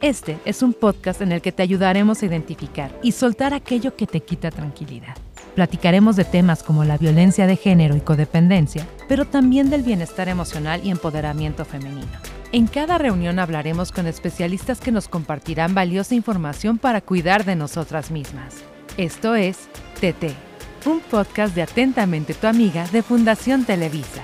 Este es un podcast en el que te ayudaremos a identificar y soltar aquello que te quita tranquilidad. Platicaremos de temas como la violencia de género y codependencia, pero también del bienestar emocional y empoderamiento femenino. En cada reunión hablaremos con especialistas que nos compartirán valiosa información para cuidar de nosotras mismas. Esto es TT, un podcast de Atentamente tu amiga de Fundación Televisa.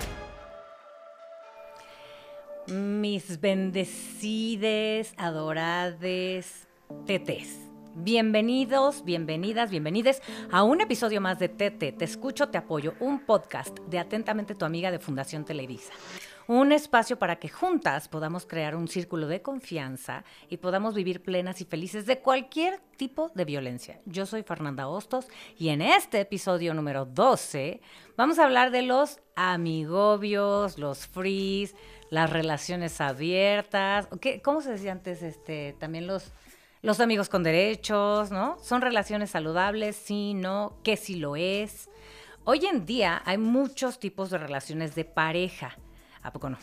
Mis bendecides, adorades, tetes. Bienvenidos, bienvenidas, bienvenides a un episodio más de Tete. Te escucho, te apoyo, un podcast de Atentamente tu amiga de Fundación Televisa. Un espacio para que juntas podamos crear un círculo de confianza y podamos vivir plenas y felices de cualquier tipo de violencia. Yo soy Fernanda Hostos y en este episodio número 12 vamos a hablar de los amigobios, los frees, las relaciones abiertas, ¿qué, ¿cómo se decía antes? Este, también los, los amigos con derechos, ¿no? ¿Son relaciones saludables? Sí, no, ¿qué sí lo es? Hoy en día hay muchos tipos de relaciones de pareja. ¿A poco no?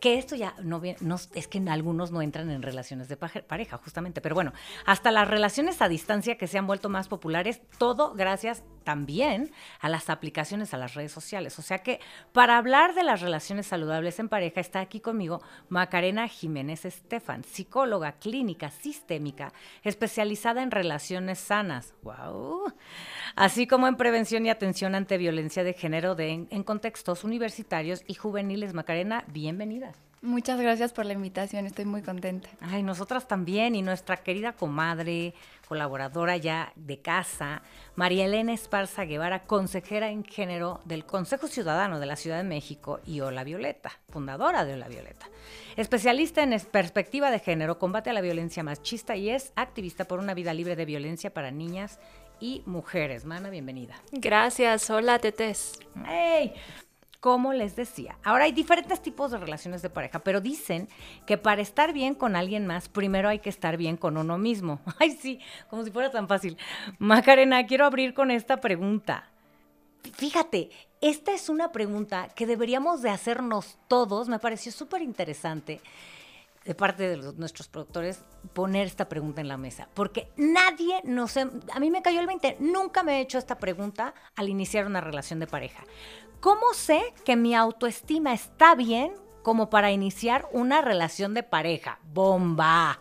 Que esto ya no, no, es que algunos no entran en relaciones de pareja, justamente, pero bueno, hasta las relaciones a distancia que se han vuelto más populares, todo gracias también a las aplicaciones a las redes sociales. O sea que para hablar de las relaciones saludables en pareja está aquí conmigo Macarena Jiménez Estefan, psicóloga clínica sistémica especializada en relaciones sanas. ¡Wow! Así como en prevención y atención ante violencia de género de, en contextos universitarios y juveniles. Macarena, bienvenida. Muchas gracias por la invitación, estoy muy contenta. Ay, nosotras también y nuestra querida comadre, colaboradora ya de casa, María Elena Esparza Guevara, consejera en género del Consejo Ciudadano de la Ciudad de México y Hola Violeta, fundadora de Hola Violeta. Especialista en perspectiva de género, combate a la violencia machista y es activista por una vida libre de violencia para niñas y mujeres. Mana, bienvenida. Gracias, hola Tetes. ¡Hey! como les decía. Ahora hay diferentes tipos de relaciones de pareja, pero dicen que para estar bien con alguien más, primero hay que estar bien con uno mismo. Ay, sí, como si fuera tan fácil. Macarena, quiero abrir con esta pregunta. Fíjate, esta es una pregunta que deberíamos de hacernos todos, me pareció súper interesante de parte de nuestros productores poner esta pregunta en la mesa, porque nadie nos... A mí me cayó el 20, nunca me he hecho esta pregunta al iniciar una relación de pareja. ¿Cómo sé que mi autoestima está bien como para iniciar una relación de pareja? ¡Bomba!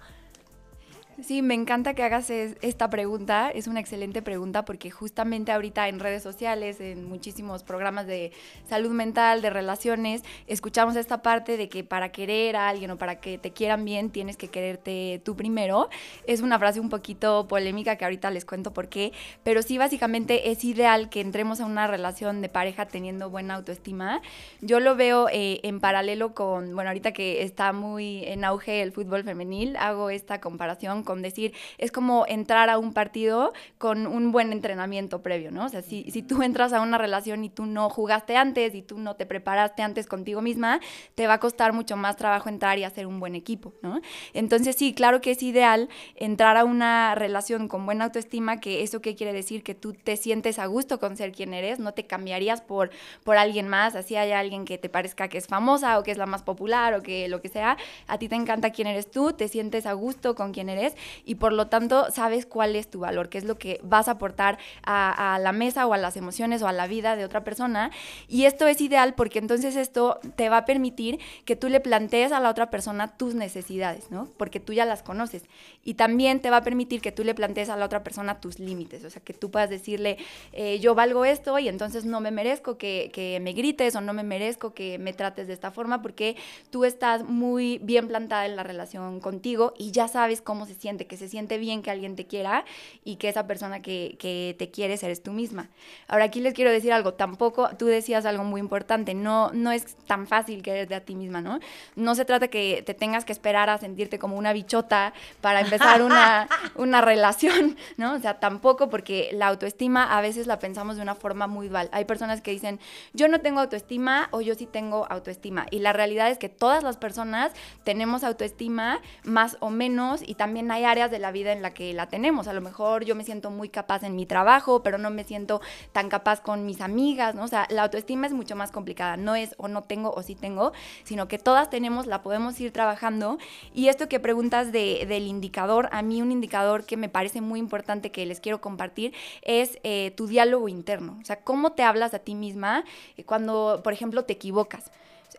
Sí, me encanta que hagas esta pregunta. Es una excelente pregunta porque justamente ahorita en redes sociales, en muchísimos programas de salud mental, de relaciones, escuchamos esta parte de que para querer a alguien o para que te quieran bien tienes que quererte tú primero. Es una frase un poquito polémica que ahorita les cuento por qué, pero sí básicamente es ideal que entremos a una relación de pareja teniendo buena autoestima. Yo lo veo eh, en paralelo con, bueno, ahorita que está muy en auge el fútbol femenil, hago esta comparación decir, es como entrar a un partido con un buen entrenamiento previo, ¿no? O sea, si, si tú entras a una relación y tú no jugaste antes y tú no te preparaste antes contigo misma, te va a costar mucho más trabajo entrar y hacer un buen equipo, ¿no? Entonces sí, claro que es ideal entrar a una relación con buena autoestima, que eso qué quiere decir que tú te sientes a gusto con ser quien eres, no te cambiarías por, por alguien más, así hay alguien que te parezca que es famosa o que es la más popular o que lo que sea, a ti te encanta quién eres tú, te sientes a gusto con quién eres y por lo tanto sabes cuál es tu valor, qué es lo que vas a aportar a, la mesa o a las emociones o a la vida de otra persona. Y esto es ideal porque entonces esto te va a permitir que tú le plantees a la otra persona tus necesidades, ¿no? Porque tú ya las conoces. Y también te va a permitir que tú le plantees a la otra persona tus límites, o sea, que tú puedas decirle, eh, yo valgo esto y entonces no me merezco que, que me grites o no me merezco que me trates de esta forma porque tú estás muy bien plantada en la relación contigo y ya sabes cómo se siente que se siente bien que alguien te quiera y que esa persona que, que te quiere eres tú misma. Ahora aquí les quiero decir algo, tampoco, tú decías algo muy importante, no, no es tan fácil quererte a ti misma, ¿no? No se trata que te tengas que esperar a sentirte como una bichota para empezar una, una relación, ¿no? O sea, tampoco porque la autoestima a veces la pensamos de una forma muy dual. Hay personas que dicen, yo no tengo autoestima o yo sí tengo autoestima. Y la realidad es que todas las personas tenemos autoestima más o menos y también hay áreas de la vida en la que la tenemos. A lo mejor yo me siento muy capaz en mi trabajo, pero no me siento tan capaz con mis amigas, ¿no? O sea, la autoestima es mucho más complicada. No es o no tengo o sí tengo, sino que todas tenemos, la podemos ir trabajando. Y esto que preguntas de, del indicador, a mí un indicador que me parece muy importante que les quiero compartir es eh, tu diálogo interno. O sea, cómo te hablas a ti misma eh, cuando, por ejemplo, te equivocas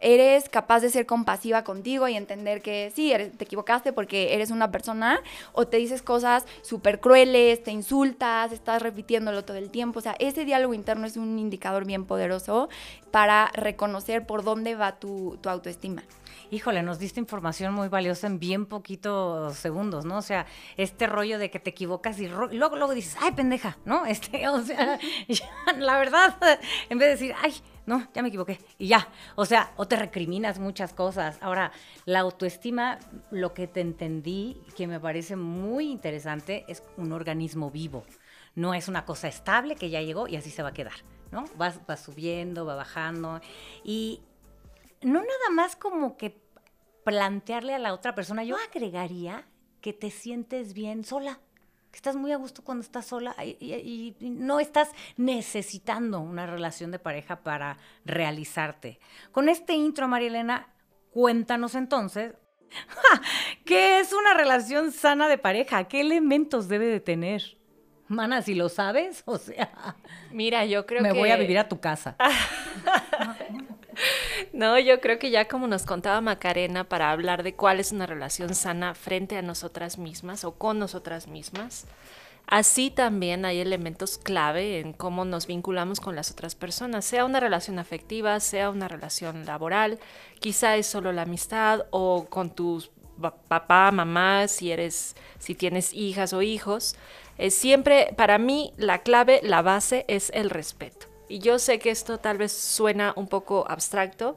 eres capaz de ser compasiva contigo y entender que sí, te equivocaste porque eres una persona o te dices cosas súper crueles, te insultas, estás repitiéndolo todo el tiempo. O sea, ese diálogo interno es un indicador bien poderoso para reconocer por dónde va tu, tu autoestima híjole, nos diste información muy valiosa en bien poquitos segundos, ¿no? O sea, este rollo de que te equivocas y luego, luego dices, ay, pendeja, ¿no? Este, o sea, la verdad, en vez de decir, ay, no, ya me equivoqué, y ya. O sea, o te recriminas muchas cosas. Ahora, la autoestima, lo que te entendí, que me parece muy interesante, es un organismo vivo. No es una cosa estable que ya llegó y así se va a quedar, ¿no? Va, va subiendo, va bajando. Y no nada más como que plantearle a la otra persona, yo agregaría que te sientes bien sola, que estás muy a gusto cuando estás sola y, no estás necesitando una relación de pareja para realizarte. Con este intro, María Elena, cuéntanos entonces, ¿qué es una relación sana de pareja? ¿Qué elementos debe de tener? Mana, si lo sabes, o sea... Mira, yo creo que... Me voy a vivir a tu casa. No, yo creo que ya como nos contaba Macarena, para hablar de cuál es una relación sana frente a nosotras mismas o con nosotras mismas, así también hay elementos clave en cómo nos vinculamos con las otras personas, sea una relación afectiva, sea una relación laboral, quizá es solo la amistad o con tus papá, mamá, si eres, si tienes hijas o hijos. Eh, siempre, para mí, la clave, la base es el respeto. Y yo sé que esto tal vez suena un poco abstracto,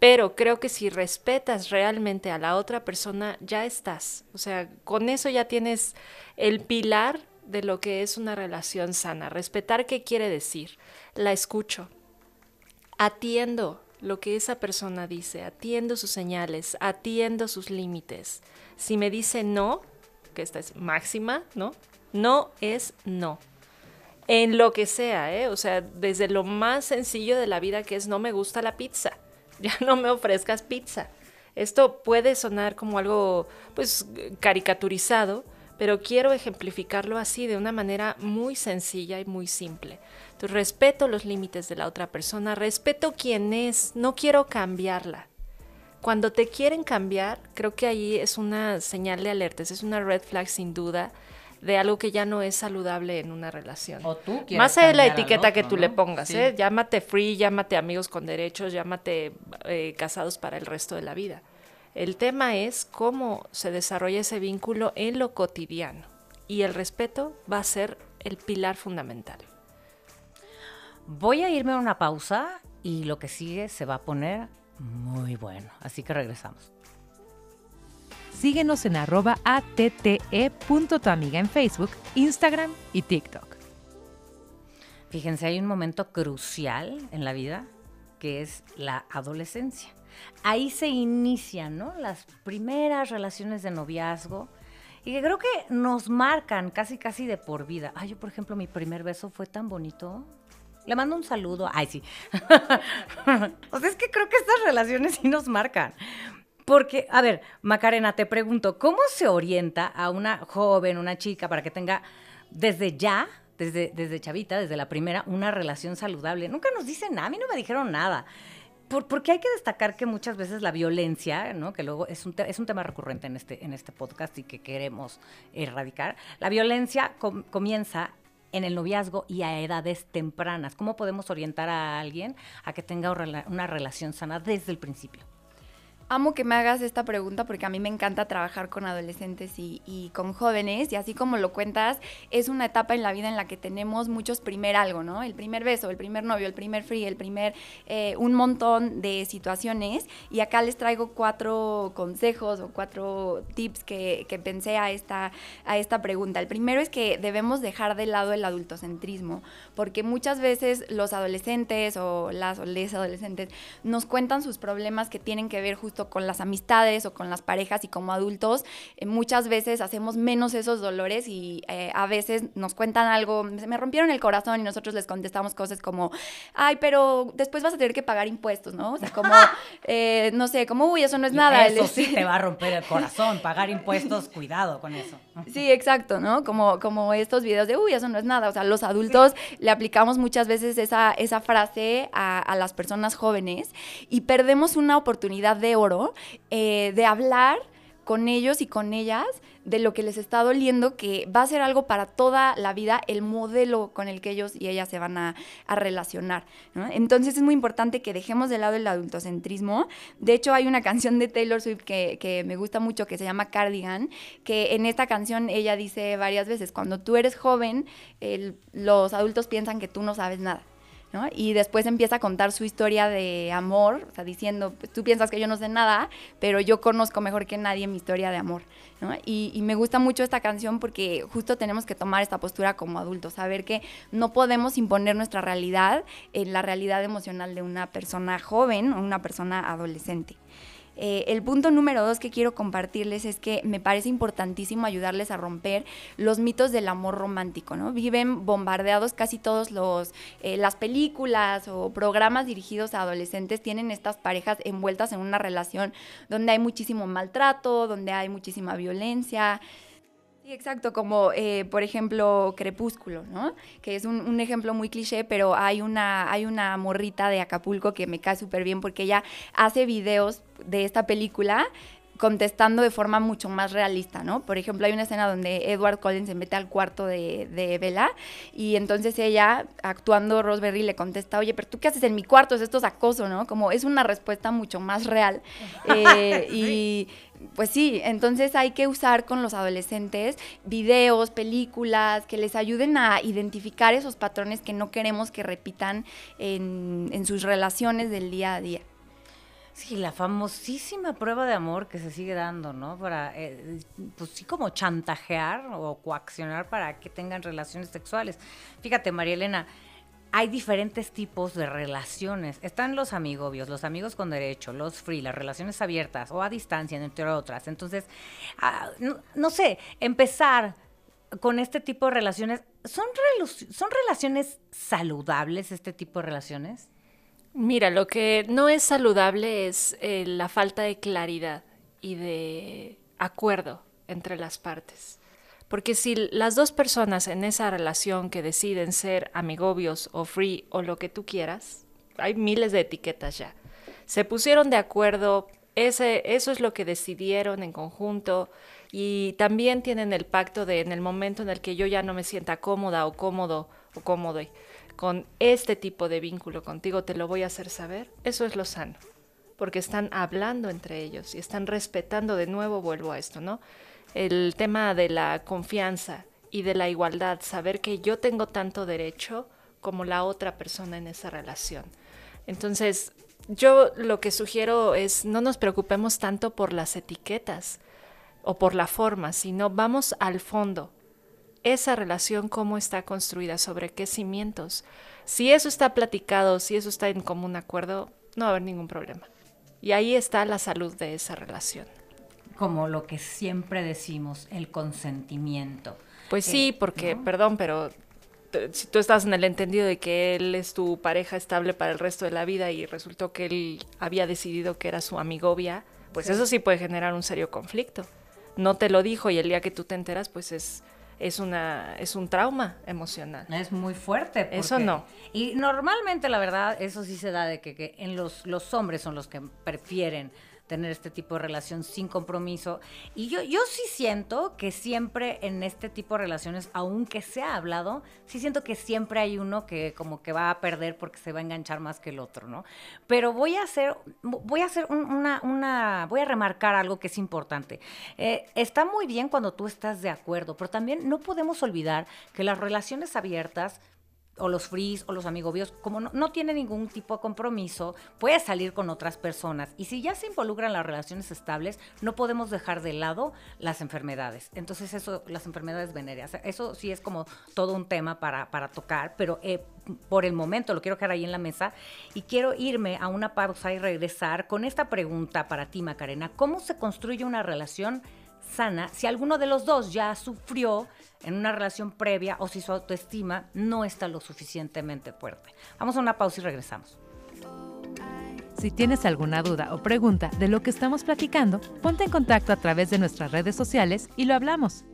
pero creo que si respetas realmente a la otra persona, ya estás. O sea, con eso ya tienes el pilar de lo que es una relación sana. Respetar qué quiere decir. La escucho. Atiendo lo que esa persona dice, atiendo sus señales, atiendo sus límites. Si me dice no, que esta es máxima, ¿no? No es no en lo que sea, ¿eh? O sea, desde lo más sencillo de la vida que es no me gusta la pizza, ya no me ofrezcas pizza. Esto puede sonar como algo, pues, caricaturizado, pero quiero ejemplificarlo así, de una manera muy sencilla y muy simple. Entonces, respeto los límites de la otra persona, respeto quién es, no quiero cambiarla. Cuando te quieren cambiar, creo que ahí es una señal de alerta, es una red flag sin duda de algo que ya no es saludable en una relación. O tú Más allá de la etiqueta que tú le pongas, ¿eh? Llámate free, llámate amigos con derechos, llámate eh, casados para el resto de la vida. El tema es cómo se desarrolla ese vínculo en lo cotidiano. Y el respeto va a ser el pilar fundamental. Voy a irme a una pausa y lo que sigue se va a poner muy bueno. Así que regresamos. Síguenos en arroba amiga en Facebook, Instagram y TikTok. Fíjense, hay un momento crucial en la vida que es la adolescencia. Ahí se inician ¿no? las primeras relaciones de noviazgo y que creo que nos marcan casi casi de por vida. Ay, yo por ejemplo mi primer beso fue tan bonito. Le mando un saludo. Ay, sí. o sea, es que creo que estas relaciones sí nos marcan. Porque, a ver, Macarena, te pregunto, ¿cómo se orienta a una joven, una chica, para que tenga desde ya, desde, desde chavita, desde la primera, una relación saludable? Nunca nos dicen nada, a mí no me dijeron nada. porque hay que destacar que muchas veces la violencia, ¿no? que luego es un, es un tema recurrente en este, en este podcast y que queremos erradicar, la violencia comienza en el noviazgo y a edades tempranas. ¿Cómo podemos orientar a alguien a que tenga una relación sana desde el principio? Amo que me hagas esta pregunta porque a mí me encanta trabajar con adolescentes y, con jóvenes y así como lo cuentas, es una etapa en la vida en la que tenemos muchos primer algo, ¿no? El primer beso, el primer novio, el primer free, el primer, eh, un montón de situaciones y acá les traigo cuatro consejos o cuatro tips que, pensé a esta, a esta pregunta. El primero es que debemos dejar de lado el adultocentrismo porque muchas veces los adolescentes o las o les adolescentes nos cuentan sus problemas que tienen que ver justo o con las amistades o con las parejas y como adultos eh, muchas veces hacemos menos esos dolores y eh, a veces nos cuentan algo, me rompieron el corazón y nosotros les contestamos cosas como, ay, pero después vas a tener que pagar impuestos, ¿no? O sea, como, eh, no sé, como, uy, eso no es nada. Eso sí te va a romper el corazón, pagar impuestos, cuidado con eso. Sí, exacto, ¿no? Como, como estos videos de, uy, eso no es nada. O sea, los adultos le aplicamos muchas veces esa, esa frase a, a las personas jóvenes y perdemos una oportunidad de eh, de hablar con ellos y con ellas de lo que les está doliendo, que va a ser algo para toda la vida, el modelo con el que ellos y ellas se van a, relacionar. Entonces es muy importante que dejemos de lado el adultocentrismo. De hecho, hay una canción de Taylor Swift que, me gusta mucho que se llama Cardigan, que en esta canción ella dice varias veces, cuando tú eres joven, los adultos piensan que tú no sabes nada. Y después empieza a contar su historia de amor, o sea, diciendo, pues, tú piensas que yo no sé nada, pero yo conozco mejor que nadie mi historia de amor, y, me gusta mucho esta canción porque justo tenemos que tomar esta postura como adultos, saber que no podemos imponer nuestra realidad en la realidad emocional de una persona joven o una persona adolescente. Eh, el punto número dos que quiero compartirles es que me parece importantísimo ayudarles a romper los mitos del amor romántico, ¿no? Viven bombardeados casi todos los eh, las películas o programas dirigidos a adolescentes tienen estas parejas envueltas en una relación donde hay muchísimo maltrato, donde hay muchísima violencia. Sí, exacto, como eh, por ejemplo Crepúsculo, ¿no? Que es un, ejemplo muy cliché, pero hay una, hay una morrita de Acapulco que me cae súper bien porque ella hace videos de esta película contestando de forma mucho más realista, ¿no? Por ejemplo, hay una escena donde Edward Collins se mete al cuarto de, de Bella y entonces ella, actuando Roseberry, le contesta, oye, pero tú qué haces en mi cuarto, esto es acoso, ¿no? Como es una respuesta mucho más real. Eh, y pues sí, entonces hay que usar con los adolescentes videos, películas que les ayuden a identificar esos patrones que no queremos que repitan en, sus relaciones del día a día. Sí, la famosísima prueba de amor que se sigue dando, ¿no? Para, eh, pues sí, como chantajear o coaccionar para que tengan relaciones sexuales. Fíjate, María Elena, hay diferentes tipos de relaciones. Están los amigobios, los amigos con derecho, los free, las relaciones abiertas o a distancia, entre otras. Entonces, ah, no, sé, empezar con este tipo de relaciones, ¿son, ¿son relaciones saludables este tipo de relaciones? Mira, lo que no es saludable es eh, la falta de claridad y de acuerdo entre las partes. Porque si las dos personas en esa relación que deciden ser amigobios o free o lo que tú quieras, hay miles de etiquetas ya, se pusieron de acuerdo, ese, eso es lo que decidieron en conjunto y también tienen el pacto de en el momento en el que yo ya no me sienta cómoda o cómodo o cómodo con este tipo de vínculo contigo, te lo voy a hacer saber, eso es lo sano, porque están hablando entre ellos y están respetando, de nuevo vuelvo a esto, ¿no? el tema de la confianza y de la igualdad, saber que yo tengo tanto derecho como la otra persona en esa relación. Entonces, yo lo que sugiero es no nos preocupemos tanto por las etiquetas o por la forma, sino vamos al fondo. Esa relación, cómo está construida, sobre qué cimientos. Si eso está platicado, si eso está en común acuerdo, no va a haber ningún problema. Y ahí está la salud de esa relación como lo que siempre decimos, el consentimiento. Pues sí, eh, porque, perdón, pero si tú estás en el entendido de que él es tu pareja estable para el resto de la vida y resultó que él había decidido que era su amigovia, pues eso sí puede generar un serio conflicto. No te lo dijo y el día que tú te enteras, pues es es una es un trauma emocional. Es muy fuerte. eso no. Y normalmente la verdad eso sí se da de que, que en los los hombres son los que prefieren tener este tipo de relación sin compromiso. Y yo, yo sí siento que siempre en este tipo de relaciones, aunque se ha hablado, sí siento que siempre hay uno que como que va a perder porque se va a enganchar más que el otro, ¿no? Pero voy a hacer, voy a hacer una, una, voy a remarcar algo que es importante. Eh, está muy bien cuando tú estás de acuerdo, pero también no podemos olvidar que las relaciones abiertas o los fris o los amigobios, como no, no tiene ningún tipo de compromiso, puede salir con otras personas. Y si ya se involucran las relaciones estables, no podemos dejar de lado las enfermedades. Entonces, eso, las enfermedades venéreas, eso sí es como todo un tema para, para tocar, pero eh, por el momento lo quiero quedar ahí en la mesa y quiero irme a una pausa y regresar con esta pregunta para ti, Macarena. ¿Cómo se construye una relación sana si alguno de los dos ya sufrió en una relación previa o si su autoestima no está lo suficientemente fuerte. Vamos a una pausa y regresamos. Si tienes alguna duda o pregunta de lo que estamos platicando, ponte en contacto a través de nuestras redes sociales y lo hablamos.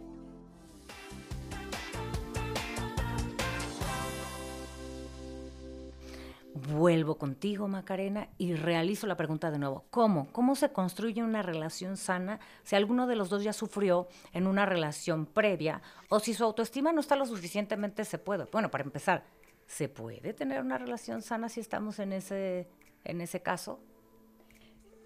Vuelvo contigo, Macarena, y realizo la pregunta de nuevo. ¿Cómo? ¿Cómo se construye una relación sana si alguno de los dos ya sufrió en una relación previa o si su autoestima no está lo suficientemente se puede? Bueno, para empezar, ¿se puede tener una relación sana si estamos en ese, en ese caso?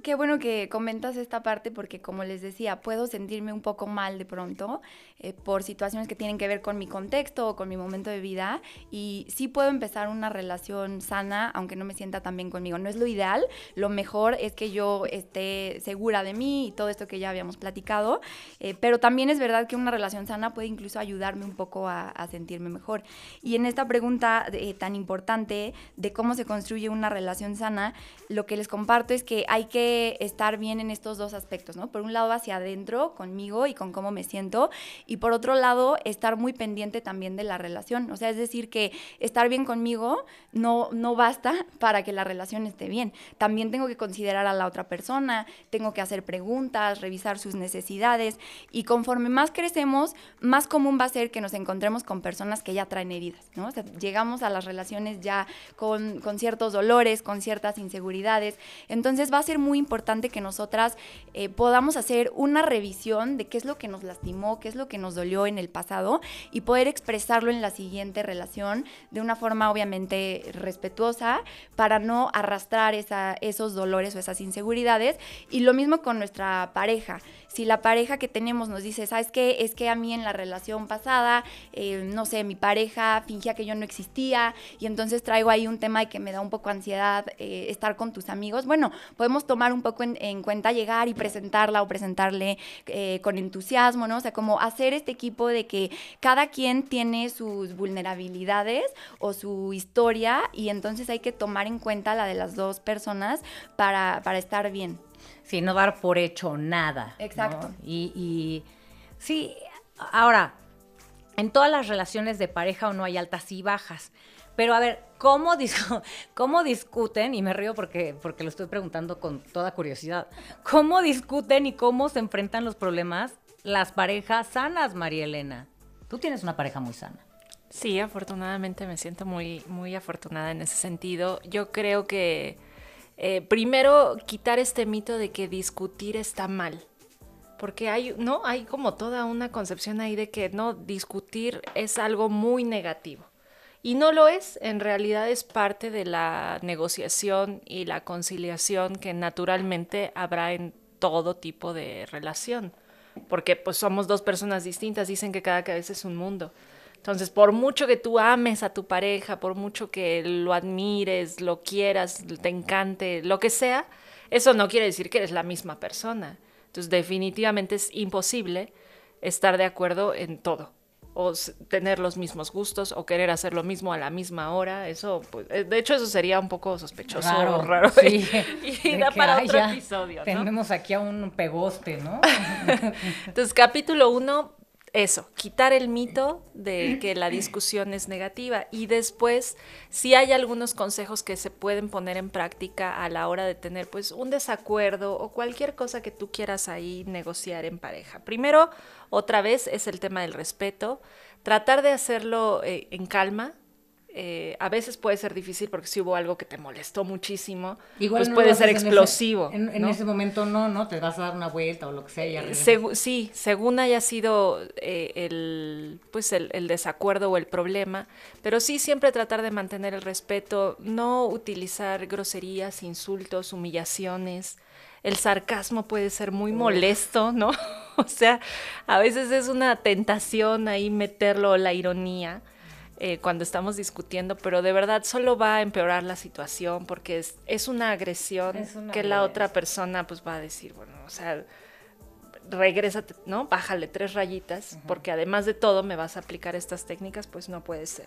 Qué bueno que comentas esta parte porque como les decía, puedo sentirme un poco mal de pronto eh, por situaciones que tienen que ver con mi contexto o con mi momento de vida y sí puedo empezar una relación sana aunque no me sienta tan bien conmigo. No es lo ideal, lo mejor es que yo esté segura de mí y todo esto que ya habíamos platicado, eh, pero también es verdad que una relación sana puede incluso ayudarme un poco a, a sentirme mejor. Y en esta pregunta eh, tan importante de cómo se construye una relación sana, lo que les comparto es que hay que estar bien en estos dos aspectos, ¿no? Por un lado hacia adentro, conmigo y con cómo me siento, y por otro lado estar muy pendiente también de la relación. O sea, es decir, que estar bien conmigo no, no basta para que la relación esté bien. También tengo que considerar a la otra persona, tengo que hacer preguntas, revisar sus necesidades, y conforme más crecemos, más común va a ser que nos encontremos con personas que ya traen heridas, ¿no? O sea, llegamos a las relaciones ya con, con ciertos dolores, con ciertas inseguridades. Entonces va a ser muy importante que nosotras eh, podamos hacer una revisión de qué es lo que nos lastimó, qué es lo que nos dolió en el pasado y poder expresarlo en la siguiente relación de una forma obviamente respetuosa para no arrastrar esa, esos dolores o esas inseguridades. Y lo mismo con nuestra pareja si la pareja que tenemos nos dice, ¿sabes qué? Es que a mí en la relación pasada, eh, no sé, mi pareja fingía que yo no existía y entonces traigo ahí un tema que me da un poco ansiedad eh, estar con tus amigos. Bueno, podemos tomar un poco en, cuenta llegar y presentarla o presentarle eh, con entusiasmo, ¿no? O sea, como hacer este equipo de que cada quien tiene sus vulnerabilidades o su historia y entonces hay que tomar en cuenta la de las dos personas para, para estar bien. Sí, no dar por hecho nada. Exacto. Y, y sí, ahora, en todas las relaciones de pareja o no hay altas y bajas. Pero a ver, ¿cómo, ¿cómo discuten? Y me río porque, porque lo estoy preguntando con toda curiosidad. ¿Cómo discuten y cómo se enfrentan los problemas las parejas sanas, María Elena? Tú tienes una pareja muy sana. Sí, afortunadamente me siento muy, muy afortunada en ese sentido. Yo creo que eh, primero quitar este mito de que discutir está mal. Porque hay, ¿no? Hay como toda una concepción ahí de que no, discutir es algo muy negativo. Y no lo es, en realidad es parte de la negociación y la conciliación que naturalmente habrá en todo tipo de relación. Porque pues somos dos personas distintas, dicen que cada cabeza es un mundo. Entonces, por mucho que tú ames a tu pareja, por mucho que lo admires, lo quieras, te encante, lo que sea, eso no quiere decir que eres la misma persona. Entonces, definitivamente es imposible estar de acuerdo en todo o tener los mismos gustos o querer hacer lo mismo a la misma hora, eso, pues, eh, de hecho eso sería un poco sospechoso, raro, raro sí, y, da para otro episodio. ¿no? Tenemos aquí a un pegoste, ¿no? Entonces, capítulo uno, eso, quitar el mito de que la discusión es negativa y después si hay algunos consejos que se pueden poner en práctica a la hora de tener pues un desacuerdo o cualquier cosa que tú quieras ahí negociar en pareja. Primero, otra vez es el tema del respeto, tratar de hacerlo eh, en calma, eh, a veces puede ser difícil porque si hubo algo que te molestó muchísimo, pues puede ser explosivo. En, ese, momento no, ¿no? Te vas a dar una vuelta o lo que sea. Y sí, según haya sido eh, el, pues el, el, desacuerdo o el problema, pero sí siempre tratar de mantener el respeto, no utilizar groserías, insultos, humillaciones. El sarcasmo puede ser muy molesto, ¿no? o sea, a veces es una tentación ahí meterlo, la ironía. Eh, cuando estamos discutiendo, pero de verdad solo va a empeorar la situación porque es, es una agresión Es una que la otra persona pues va a decir, bueno, o sea, regrésate, ¿no? Bájale tres rayitas, porque además de todo me vas a aplicar estas técnicas, pues no puede ser.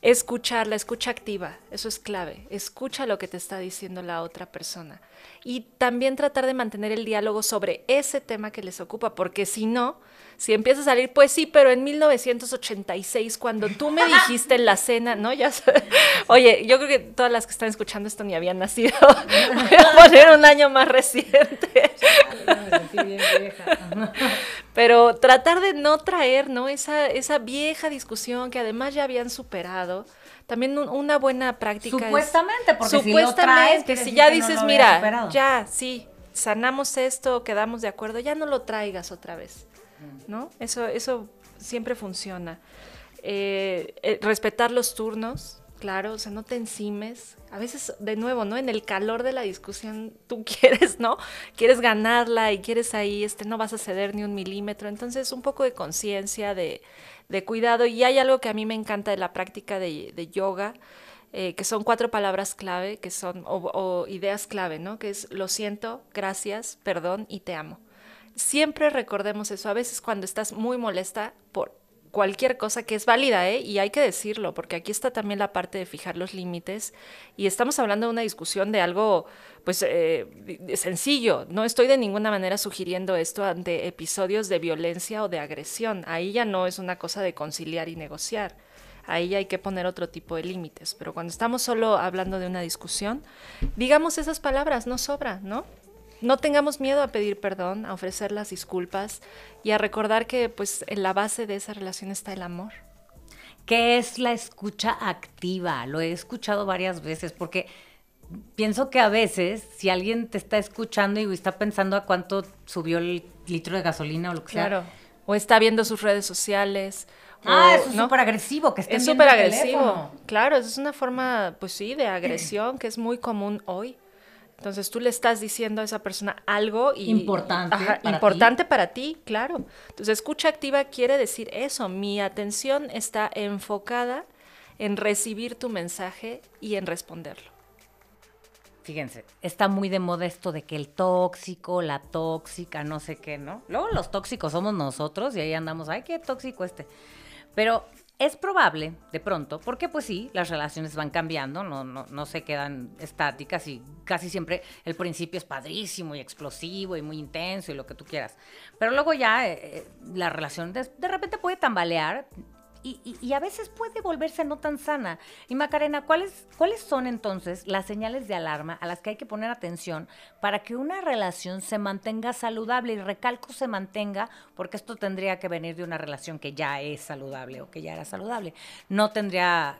Escuchar, la escucha activa, eso es clave. Escucha lo que te está diciendo la otra persona. Y también tratar de mantener el diálogo sobre ese tema que les ocupa, porque si no, si empieza a salir, pues sí, pero en 1986, cuando tú me dijiste en la cena, ¿no? Ya sabes. Oye, yo creo que todas las que están escuchando esto ni habían nacido. Voy a poner un año más reciente. Pero tratar de no traer, ¿no? Esa, esa vieja discusión que además ya habían superado. También un- una buena práctica es- Supuestamente, porque si lo traes, si ya no dices, mira, superado". ya, sí, sanamos esto, quedamos de acuerdo, ya no lo traigas otra vez, Mm. ¿no? Eso, eso siempre funciona. Eh, eh, respetar los turnos, claro, o sea, no te encimes. A veces, de nuevo, ¿no? En el calor de la discusión, tú quieres, ¿no? Quieres ganarla y quieres ahí, este, no vas a ceder ni un milímetro. Entonces, un poco de conciencia, de, de cuidado. Y hay algo que a mí me encanta de la práctica de, yoga, eh, que son cuatro palabras clave, que son, o ideas clave, ¿no? Que es lo siento, gracias, perdón y te amo. Siempre recordemos eso. A veces cuando estás muy molesta por cualquier cosa que es válida, ¿eh? Y hay que decirlo, porque aquí está también la parte de fijar los límites. Y estamos hablando de una discusión de algo, pues, eh, sencillo. No estoy de ninguna manera sugiriendo esto ante episodios de violencia o de agresión. Ahí ya no es una cosa de conciliar y negociar. Ahí hay que poner otro tipo de límites. Pero cuando estamos solo hablando de una discusión, digamos esas palabras, no sobra, ¿no? No tengamos miedo a pedir perdón, a ofrecer las disculpas y a recordar que pues en la base de esa relación está el amor. ¿Qué es la escucha activa? Lo he escuchado varias veces porque pienso que a veces si alguien te está escuchando y está pensando a cuánto subió el litro de gasolina o lo que sea. O está viendo sus redes sociales. Ah, o- eso es ¿no? súper agresivo, que estén Es súper agresivo. Claro, es una forma, pues sí, de agresión que es muy común hoy. Entonces tú le estás diciendo a esa persona algo y, Importante Ajá, para importante para ti, claro. Entonces escucha activa quiere decir eso. Mi atención está enfocada en recibir tu mensaje y en responderlo. Fíjense, está muy de moda esto de que el tóxico, la tóxica, no sé qué, ¿no? Luego los tóxicos somos nosotros y ahí andamos, ay, qué tóxico este. Pero es probable, de pronto, porque pues sí, las relaciones van cambiando, no, no, no se quedan estáticas y casi siempre el principio es padrísimo y explosivo y muy intenso y lo que tú quieras. Pero luego ya eh, eh, la relación de, de repente puede tambalear y, y- a veces puede volverse no tan sana. Y Macarena, ¿cuáles, ¿cuáles son entonces las señales de alarma a las que hay que poner atención para que una relación se mantenga saludable? Y recalco se mantenga porque esto tendría que venir de una relación que ya es saludable o que ya era saludable. No tendría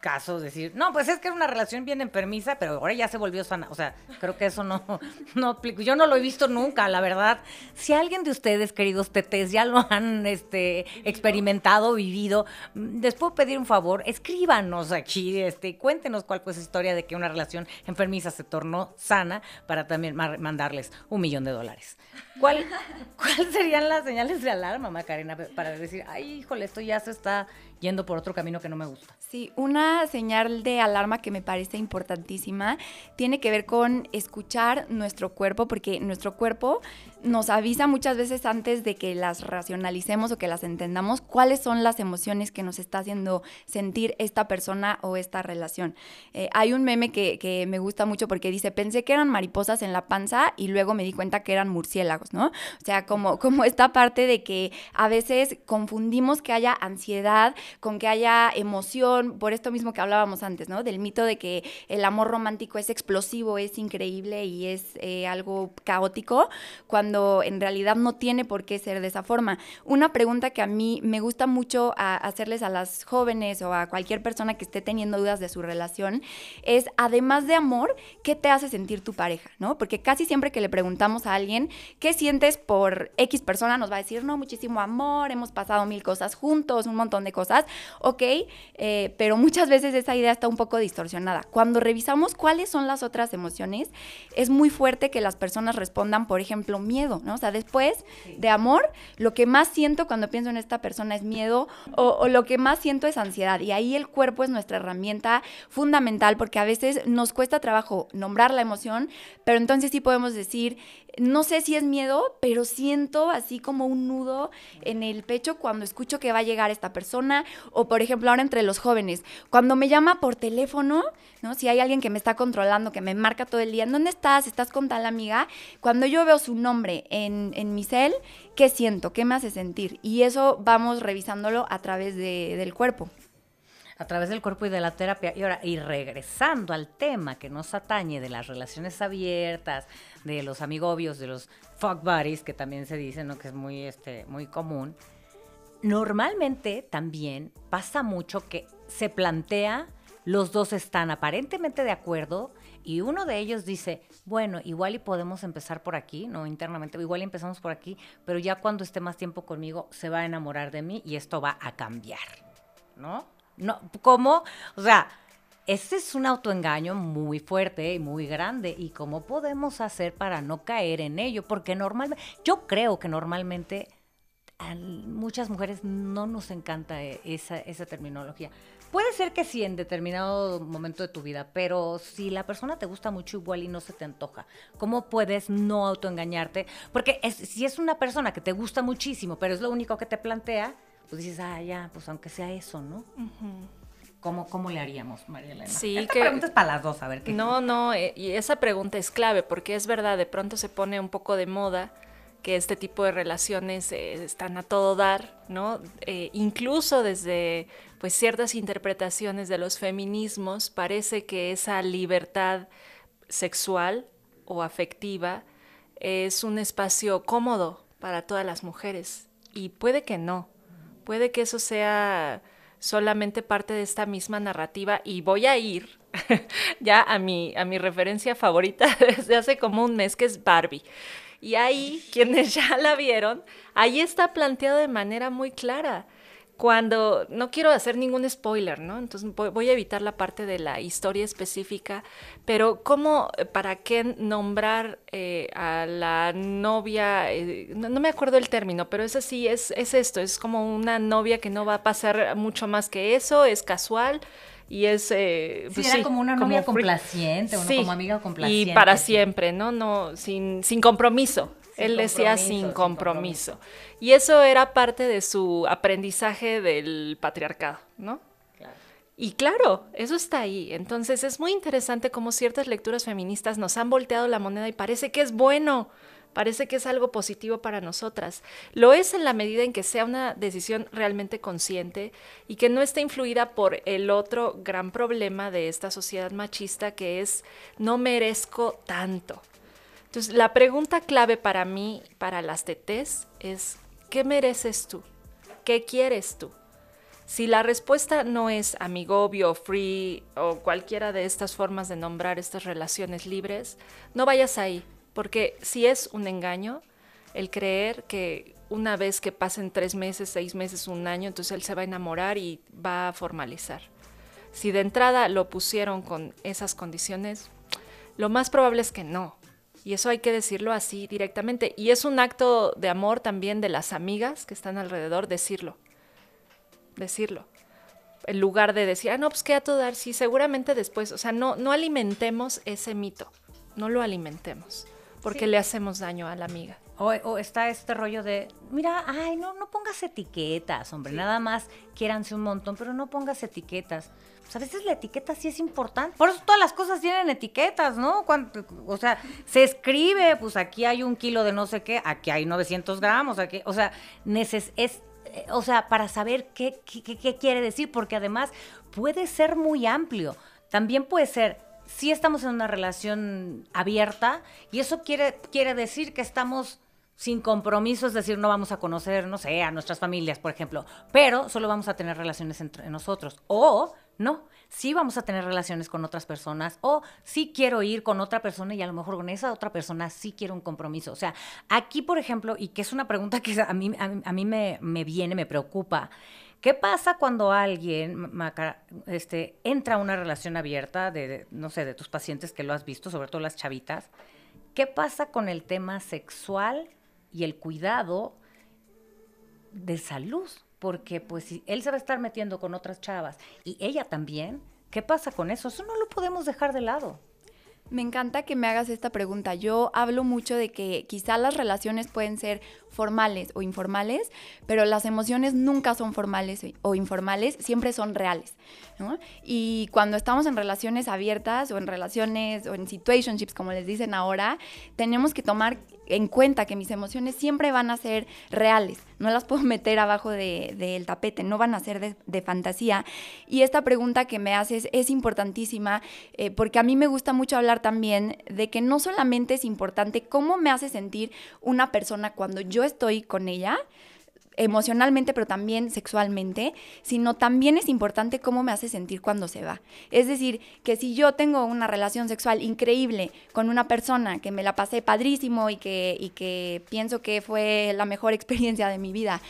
caso decir, no, pues es que era una relación bien enfermiza, pero ahora ya se volvió sana. O sea, creo que eso no, no. Yo no lo he visto nunca, la verdad. Si alguien de ustedes, queridos tetés, ya lo han este, experimentado, vivido, les puedo pedir un favor, escríbanos aquí, este, cuéntenos cuál fue esa historia de que una relación enfermiza se tornó sana para también ma- mandarles un millón de dólares. ¿Cuál, ¿Cuáles serían las señales de alarma, Macarena, para decir, ay, híjole, esto ya se está yendo por otro camino que no me gusta? Sí, una señal de alarma que me parece importantísima tiene que ver con escuchar nuestro cuerpo, porque nuestro cuerpo nos avisa muchas veces antes de que las racionalicemos o que las entendamos cuáles son las emociones que nos está haciendo sentir esta persona o esta relación. Eh, hay un meme que, que me gusta mucho porque dice, pensé que eran mariposas en la panza y luego me di cuenta que eran murciélagos, ¿no? O sea, como, como esta parte de que a veces confundimos que haya ansiedad con que haya emoción, por esto mismo que hablábamos antes, ¿no? Del mito de que el amor romántico es explosivo, es increíble y es eh, algo caótico, cuando en realidad no tiene por qué ser de esa forma. Una pregunta que a mí me gusta mucho hacerles a las jóvenes o a cualquier persona que esté teniendo dudas de su relación es, además de amor, ¿qué te hace sentir tu pareja? ¿no? Porque casi siempre que le preguntamos a alguien, ¿qué sientes por X persona? Nos va a decir, no, muchísimo amor, hemos pasado mil cosas juntos, un montón de cosas, ok, eh, pero muchas veces esa idea está un poco distorsionada. Cuando revisamos cuáles son las otras emociones, es muy fuerte que las personas respondan, por ejemplo, miedo, ¿no? O sea, después de amor, lo que más siento cuando pienso en esta persona es miedo o, o lo que más siento es ansiedad. Y ahí el cuerpo es nuestra herramienta fundamental porque a veces nos cuesta trabajo nombrar la emoción, pero entonces sí podemos decir, no sé si es miedo, pero siento así como un nudo en el pecho cuando escucho que va a llegar esta persona o por ejemplo ahora entre los jóvenes, cuando me llama por teléfono, ¿no? Si hay alguien que me está controlando, que me marca todo el día, ¿dónde estás? ¿Estás con tal amiga? Cuando yo veo su nombre en, en mi cel, ¿qué siento? ¿Qué me hace sentir? Y eso vamos revisándolo a través de, del cuerpo a través del cuerpo y de la terapia. Y ahora, y regresando al tema que nos atañe de las relaciones abiertas, de los amigobios, de los fuck buddies, que también se dice, ¿no? Que es muy, este, muy común. Normalmente también pasa mucho que se plantea, los dos están aparentemente de acuerdo y uno de ellos dice, bueno, igual y podemos empezar por aquí, ¿no? Internamente, igual y empezamos por aquí, pero ya cuando esté más tiempo conmigo se va a enamorar de mí y esto va a cambiar, ¿no? No, ¿cómo? O sea, ese es un autoengaño muy fuerte y muy grande. ¿Y cómo podemos hacer para no caer en ello? Porque normalmente, yo creo que normalmente a muchas mujeres no nos encanta e, esa, esa terminología. Puede ser que sí en determinado momento de tu vida, pero si la persona te gusta mucho igual y no se te antoja, ¿cómo puedes no autoengañarte? Porque si es una persona que te gusta muchísimo, pero es lo único que te plantea, pues dices, ah, ya, pues aunque sea eso, ¿no? ¿Cómo, ¿Cómo, le haríamos, María Elena? Sí, Esta que, pregunta es para las dos, a ver qué. No, no, eh, y esa pregunta es clave porque es verdad, de pronto se pone un poco de moda que este tipo de relaciones eh, están a todo dar, ¿no? Eh, incluso desde pues ciertas interpretaciones de los feminismos parece que esa libertad sexual o afectiva es un espacio cómodo para todas las mujeres y puede que no. Puede que eso sea solamente parte de esta misma narrativa y voy a ir ya a mi, a mi referencia favorita desde hace como un mes, que es Barbie. Y ahí, quienes ya la vieron, ahí está planteado de manera muy clara cuando no quiero hacer ningún spoiler, ¿no? Entonces voy a evitar la parte de la historia específica, pero ¿cómo, para qué nombrar eh, a la novia? Eh, no, me acuerdo el término, pero es así, es, es esto, es como una novia que no va a pasar mucho más que eso, es casual y es eh, pues sí, era como una novia complaciente, sí, como amiga complaciente. Y para siempre, ¿no? No, sin, sin compromiso. Él decía sin compromiso. Y eso era parte de su aprendizaje del patriarcado, ¿no? Y claro, eso está ahí. Entonces es muy interesante cómo ciertas lecturas feministas nos han volteado la moneda y parece que es bueno, parece que es algo positivo para nosotras. Lo es en la medida en que sea una decisión realmente consciente y que no esté influida por el otro gran problema de esta sociedad machista que es no merezco tanto. Entonces, la pregunta clave para mí, para las TTs, es ¿qué mereces tú? ¿Qué quieres tú? Si la respuesta no es amigobio, free o cualquiera de estas formas de nombrar estas relaciones libres, no vayas ahí, porque si es un engaño, el creer que una vez que pasen tres meses, seis meses, un año, entonces él se va a enamorar y va a formalizar. Si de entrada lo pusieron con esas condiciones, lo más probable es que no, y eso hay que decirlo así directamente. Y es un acto de amor también de las amigas que están alrededor decirlo. Decirlo. En lugar de decir, ah, no, pues qué a todo dar. Sí, seguramente después. O sea, no, no alimentemos ese mito. No lo alimentemos. Porque le hacemos daño a la amiga. O, está este rollo de, mira, ay, no, no pongas etiquetas, hombre, nada más quiéranse un montón, pero no pongas etiquetas. Pues a veces la etiqueta sí es importante. Por eso todas las cosas tienen etiquetas, ¿no? o sea, se escribe, pues aquí hay un kilo de no sé qué, aquí hay 900 gramos, aquí, o sea, neces es, eh, o sea, para saber qué, qué, quiere decir, porque además puede ser muy amplio. También puede ser, sí estamos en una relación abierta y eso quiere, quiere decir que estamos sin compromiso, es decir, no vamos a conocer, no sé, a nuestras familias, por ejemplo, pero solo vamos a tener relaciones entre nosotros. O no, sí vamos a tener relaciones con otras personas, o sí quiero ir con otra persona y a lo mejor con esa otra persona sí quiero un compromiso. O sea, aquí, por ejemplo, y que es una pregunta que a mí, a, mí me, me viene, me preocupa, ¿Qué pasa cuando alguien este, entra a una relación abierta de, no sé, de tus pacientes que lo has visto, sobre todo las chavitas? ¿Qué pasa con el tema sexual y el cuidado de salud? Porque pues si él se va a estar metiendo con otras chavas y ella también, ¿qué pasa con eso? Eso no lo podemos dejar de lado. Me encanta que me hagas esta pregunta. Yo hablo mucho de que quizá las relaciones pueden ser formales o informales, pero las emociones nunca son formales o informales, siempre son reales. Y cuando estamos en relaciones abiertas o en relaciones o en situationships, como les dicen ahora, tenemos que tomar en cuenta que mis emociones siempre van a ser reales, no las puedo meter abajo del tapete, no van a ser de, fantasía. Y esta pregunta que me haces es importantísima eh, porque a mí me gusta mucho hablar también de que no solamente es importante cómo me hace sentir una persona cuando yo estoy con ella, emocionalmente, pero también sexualmente, sino también es importante cómo me hace sentir cuando se va. Es decir, que si yo tengo una relación sexual increíble con una persona que me la pasé padrísimo y que, y que pienso que fue la mejor experiencia de mi vida,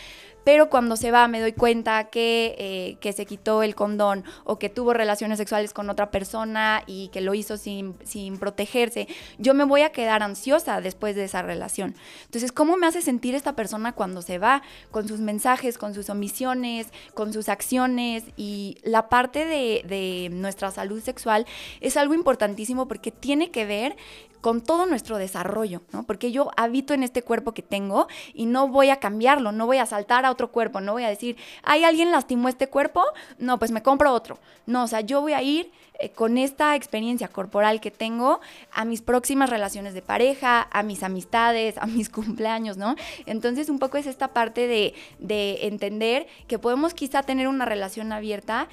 pero cuando se va me doy cuenta que, eh, que se quitó el condón o que tuvo relaciones sexuales con otra persona y que lo hizo sin, sin protegerse, yo me voy a quedar ansiosa después de esa relación. Entonces, ¿cómo me hace sentir esta persona cuando se va? Con sus mensajes, con sus omisiones, con sus acciones y la parte de, de nuestra salud sexual es algo importantísimo porque tiene que ver con todo nuestro desarrollo, ¿no? Porque yo habito en este cuerpo que tengo y no voy a cambiarlo, no voy a saltar a otro cuerpo, no voy a decir, ¿hay alguien lastimó este cuerpo? No, pues me compro otro. No, o sea, yo voy a ir eh, con esta experiencia corporal que tengo a mis próximas relaciones de pareja, a mis amistades, a mis cumpleaños, ¿no? Entonces un poco es esta parte de, de entender que podemos quizá tener una relación abierta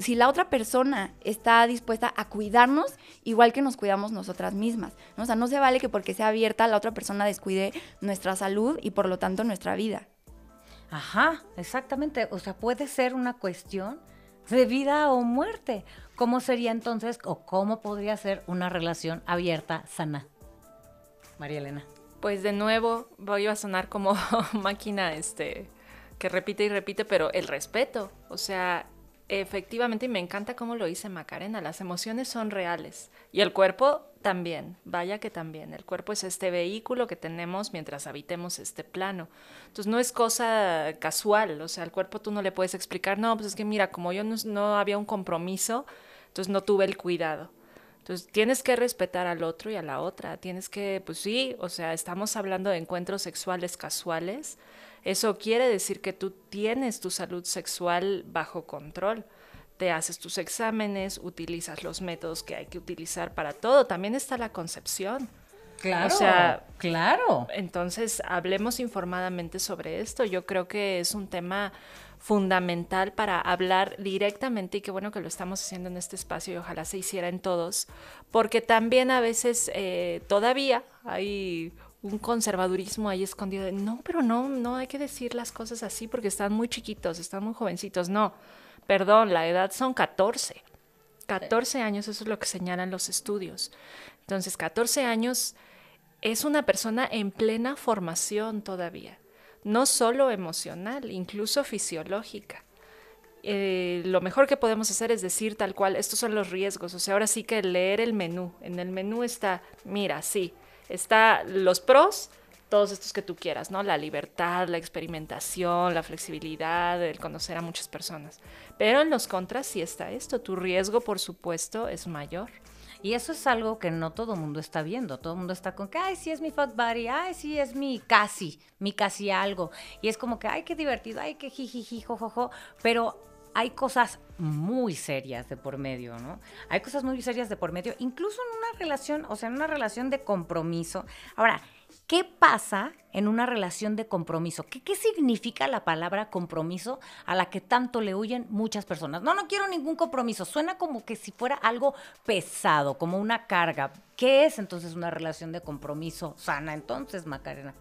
si la otra persona está dispuesta a cuidarnos, igual que nos cuidamos nosotras mismas. O sea, no se vale que porque sea abierta la otra persona descuide nuestra salud y por lo tanto nuestra vida. Ajá, exactamente. O sea, puede ser una cuestión de vida o muerte. ¿Cómo sería entonces o cómo podría ser una relación abierta, sana? María Elena. Pues de nuevo voy a sonar como máquina este que repite y repite, pero el respeto, o sea, Efectivamente, y me encanta cómo lo dice Macarena, las emociones son reales y el cuerpo también, vaya que también, el cuerpo es este vehículo que tenemos mientras habitemos este plano. Entonces no es cosa casual, o sea, al cuerpo tú no le puedes explicar, no, pues es que mira, como yo no, no había un compromiso, entonces no tuve el cuidado. Entonces tienes que respetar al otro y a la otra, tienes que, pues sí, o sea, estamos hablando de encuentros sexuales casuales, eso quiere decir que tú tienes tu salud sexual bajo control. Te haces tus exámenes, utilizas los métodos que hay que utilizar para todo. También está la concepción. Claro. O sea, claro. Entonces, hablemos informadamente sobre esto. Yo creo que es un tema fundamental para hablar directamente y qué bueno que lo estamos haciendo en este espacio y ojalá se hiciera en todos, porque también a veces eh, todavía hay un conservadurismo ahí escondido. no, pero no, no hay que decir las cosas así porque están muy chiquitos, están muy jovencitos. No, perdón, la edad son 14. 14 años, eso es lo que señalan los estudios. Entonces, 14 años es una persona en plena formación todavía, no solo emocional, incluso fisiológica. Eh, lo mejor que podemos hacer es decir tal cual, estos son los riesgos, o sea, ahora sí que leer el menú. En el menú está, mira, sí, Está los pros, todos estos que tú quieras, ¿no? La libertad, la experimentación, la flexibilidad, el conocer a muchas personas. Pero en los contras sí está esto. Tu riesgo, por supuesto, es mayor. Y eso es algo que no todo el mundo está viendo. Todo el mundo está con que, ay, sí es mi fuck buddy, ay, sí es mi casi, mi casi algo. Y es como que, ay, qué divertido, ay, qué jijiji, jojojo. Pero hay cosas muy serias de por medio, ¿no? Hay cosas muy serias de por medio, incluso en una relación, o sea, en una relación de compromiso. Ahora, ¿qué pasa en una relación de compromiso? ¿Qué, ¿Qué, significa la palabra compromiso a la que tanto le huyen muchas personas? No, no quiero ningún compromiso. Suena como que si fuera algo pesado, como una carga. ¿Qué es entonces una relación de compromiso sana entonces, Macarena?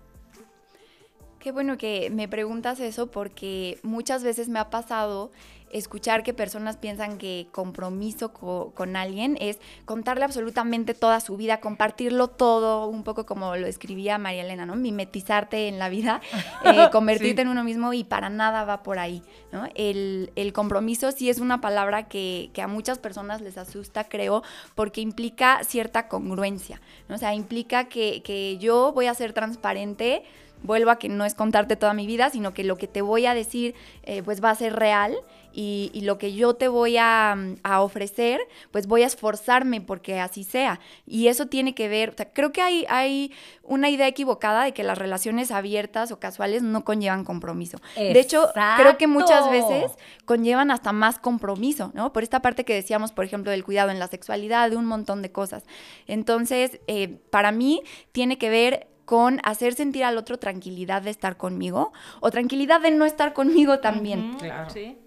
Qué bueno que me preguntas eso porque muchas veces me ha pasado escuchar que personas piensan que compromiso con alguien es contarle absolutamente toda su vida, compartirlo todo, un poco como lo escribía María Elena, ¿no? Mimetizarte en la vida, eh, convertirte en uno mismo y para nada va por ahí, ¿no? El, compromiso sí es una palabra que, a muchas personas les asusta, creo, porque implica cierta congruencia, ¿no? O sea, implica que, que yo voy a ser transparente vuelvo a que no es contarte toda mi vida, sino que lo que te voy a decir eh, pues va a ser real y, lo que yo te voy a, ofrecer, pues voy a esforzarme porque así sea. Y eso tiene que ver, o sea, creo que hay, hay una idea equivocada de que las relaciones abiertas o casuales no conllevan compromiso. De hecho, creo que muchas veces conllevan hasta más compromiso, ¿no? Por esta parte que decíamos, por ejemplo, del cuidado en la sexualidad, de un montón de cosas. Entonces, eh, para mí tiene que ver con hacer sentir al otro tranquilidad de estar conmigo o tranquilidad de no estar conmigo también. claro. Sí.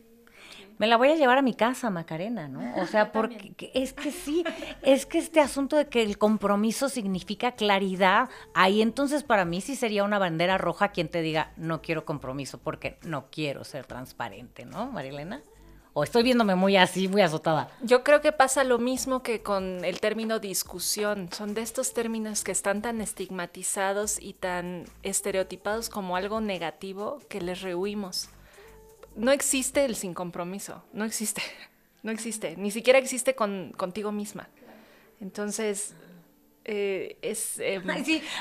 Me la voy a llevar a mi casa, Macarena, ¿no? O sea, porque es que sí, es que este asunto de que el compromiso significa claridad, ahí entonces para mí sí sería una bandera roja quien te diga, no quiero compromiso porque no quiero ser transparente, ¿no, Marilena? ¿O estoy viéndome muy así, muy azotada? Yo creo que pasa lo mismo que con el término discusión. Son de estos términos que están tan estigmatizados y tan estereotipados como algo negativo que les rehuimos. No existe el sin compromiso, no existe, no existe, ni siquiera existe con, contigo misma. Entonces, eh, es, em,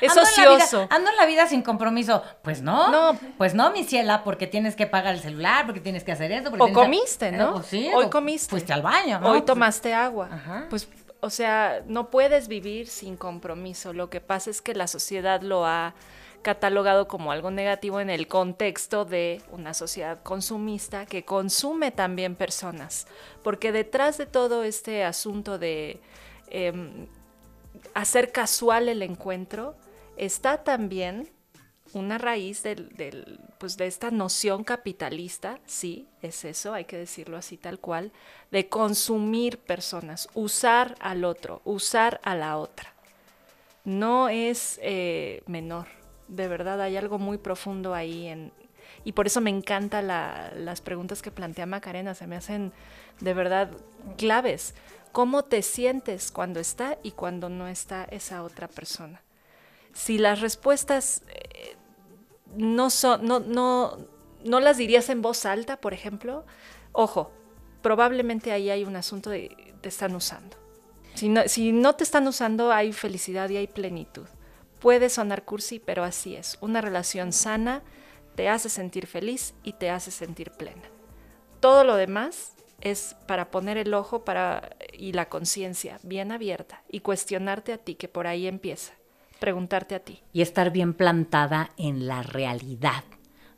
es ocioso. ando en la vida sin compromiso. Pues no, no, pues no, mi ciela, porque tienes que pagar el celular, porque tienes que hacer eso. o comiste, ¿no? sí, Hoy comiste. Fuiste al baño, ¿no? Hoy tomaste agua. Pues, o sea, no puedes vivir sin compromiso. Lo que pasa es que la sociedad lo ha catalogado como algo negativo en el contexto de una sociedad consumista que consume también personas. Porque detrás de todo este asunto de em, hacer casual el encuentro, está también una raíz del, pues de esta noción capitalista, sí, es eso, hay que decirlo así tal cual, de consumir personas, usar al otro, usar a la otra. No es eh, menor, de verdad hay algo muy profundo ahí en, y por eso me encantan las preguntas que plantea Macarena, se me hacen de verdad claves cómo te sientes cuando está y cuando no está esa otra persona. Si las respuestas eh, no, son, no, no, no las dirías en voz alta, por ejemplo, ojo, probablemente ahí hay un asunto de te están usando. Si no, si no te están usando, hay felicidad y hay plenitud. Puede sonar cursi, pero así es. Una relación sana te hace sentir feliz y te hace sentir plena. Todo lo demás es para poner el ojo para, y la conciencia bien abierta y cuestionarte a ti, que por ahí empieza, preguntarte a ti. Y estar bien plantada en la realidad,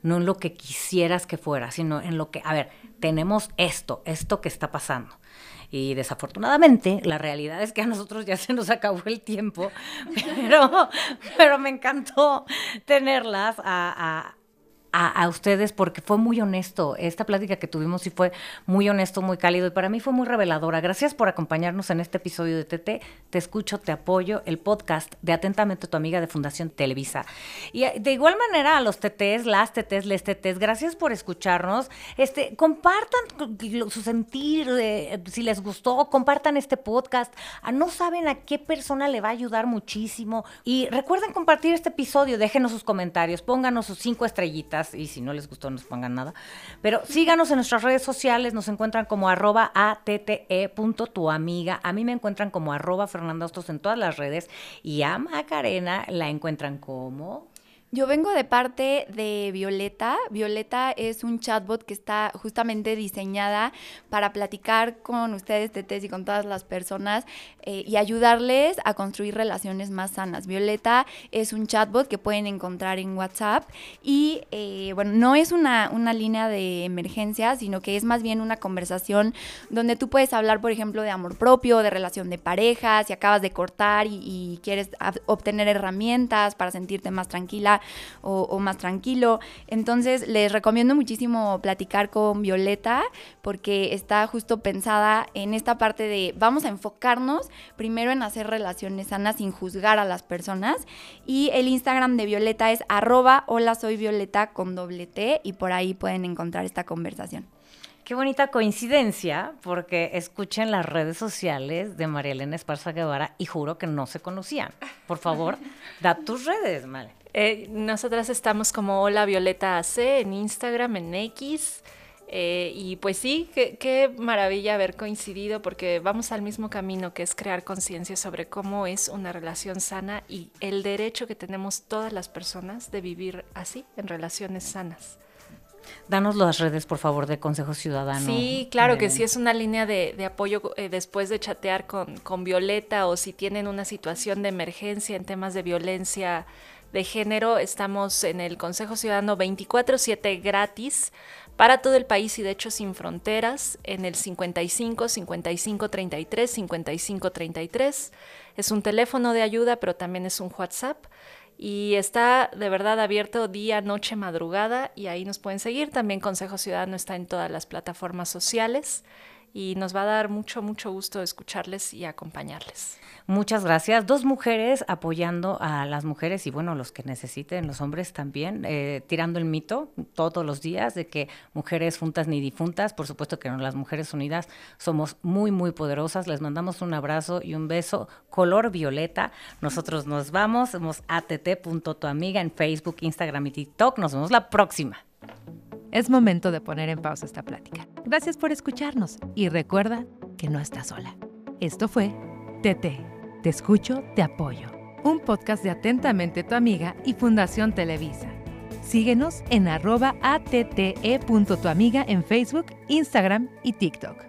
no en lo que quisieras que fuera, sino en lo que, a ver, tenemos esto, esto que está pasando. Y desafortunadamente, la realidad es que a nosotros ya se nos acabó el tiempo, pero, pero me encantó tenerlas a, a, ustedes porque fue muy honesto. Esta plática que tuvimos y fue muy honesto, muy cálido y para mí fue muy reveladora. Gracias por acompañarnos en este episodio de TT. Te escucho, te apoyo, el podcast de Atentamente tu amiga de Fundación Televisa. Y eh, de igual manera a los TTs, las TTs, les TTs, gracias por escucharnos. Este, compartan su sentir, eh, si les gustó, compartan este podcast. Ah, no saben a qué persona le va a ayudar muchísimo. Y recuerden compartir este episodio, déjenos sus comentarios, pónganos sus cinco estrellitas y si no les gustó no nos pongan nada. Pero síganos en nuestras redes sociales, nos encuentran como arroba amiga A mí me encuentran como arroba Fernanda en todas las redes y a Macarena la encuentran como... Yo vengo de parte de Violeta. Violeta es un chatbot que está justamente diseñada para platicar con ustedes, tetes, y con todas las personas eh, y ayudarles a construir relaciones más sanas. Violeta es un chatbot que pueden encontrar en WhatsApp y, eh, bueno, no es una, una línea de emergencia, sino que es más bien una conversación donde tú puedes hablar, por ejemplo, de amor propio, de relación de pareja, si acabas de cortar y, y quieres obtener herramientas para sentirte más tranquila o, más tranquilo. Entonces les recomiendo muchísimo platicar con Violeta porque está justo pensada en esta parte de vamos a enfocarnos primero en hacer relaciones sanas sin juzgar a las personas. Y el Instagram de Violeta es arroba hola soy Violeta con doble T y por ahí pueden encontrar esta conversación. Qué bonita coincidencia, porque escuchen las redes sociales de María Elena Esparza Guevara y juro que no se conocían. Por favor, da tus redes, María. Eh, nosotras estamos como Hola Violeta AC en Instagram, en X. Eh, y pues sí, qué, qué, maravilla haber coincidido porque vamos al mismo camino que es crear conciencia sobre cómo es una relación sana y el derecho que tenemos todas las personas de vivir así, en relaciones sanas. Danos las redes, por favor, de Consejo Ciudadano. Sí, claro que sí, es una línea de, de apoyo eh, después de chatear con, con Violeta o si tienen una situación de emergencia en temas de violencia de género, estamos en el Consejo Ciudadano 24/7 gratis para todo el país y de hecho sin fronteras en el 55 55 33 55 33. Es un teléfono de ayuda, pero también es un WhatsApp y está de verdad abierto día, noche, madrugada y ahí nos pueden seguir. También Consejo Ciudadano está en todas las plataformas sociales y nos va a dar mucho, mucho gusto escucharles y acompañarles. Muchas gracias. Dos mujeres apoyando a las mujeres y bueno, los que necesiten, los hombres también, eh, tirando el mito todos los días de que mujeres juntas ni difuntas, por supuesto que no, las mujeres unidas somos muy, muy poderosas. Les mandamos un abrazo y un beso color violeta. Nosotros nos vamos, somos att.tuamiga en Facebook, Instagram y TikTok. Nos vemos la próxima. Es momento de poner en pausa esta plática. Gracias por escucharnos y recuerda que no estás sola. Esto fue TT. Te escucho, te apoyo. Un podcast de Atentamente tu amiga y Fundación Televisa. Síguenos en arroba att.tuamiga en Facebook, Instagram y TikTok.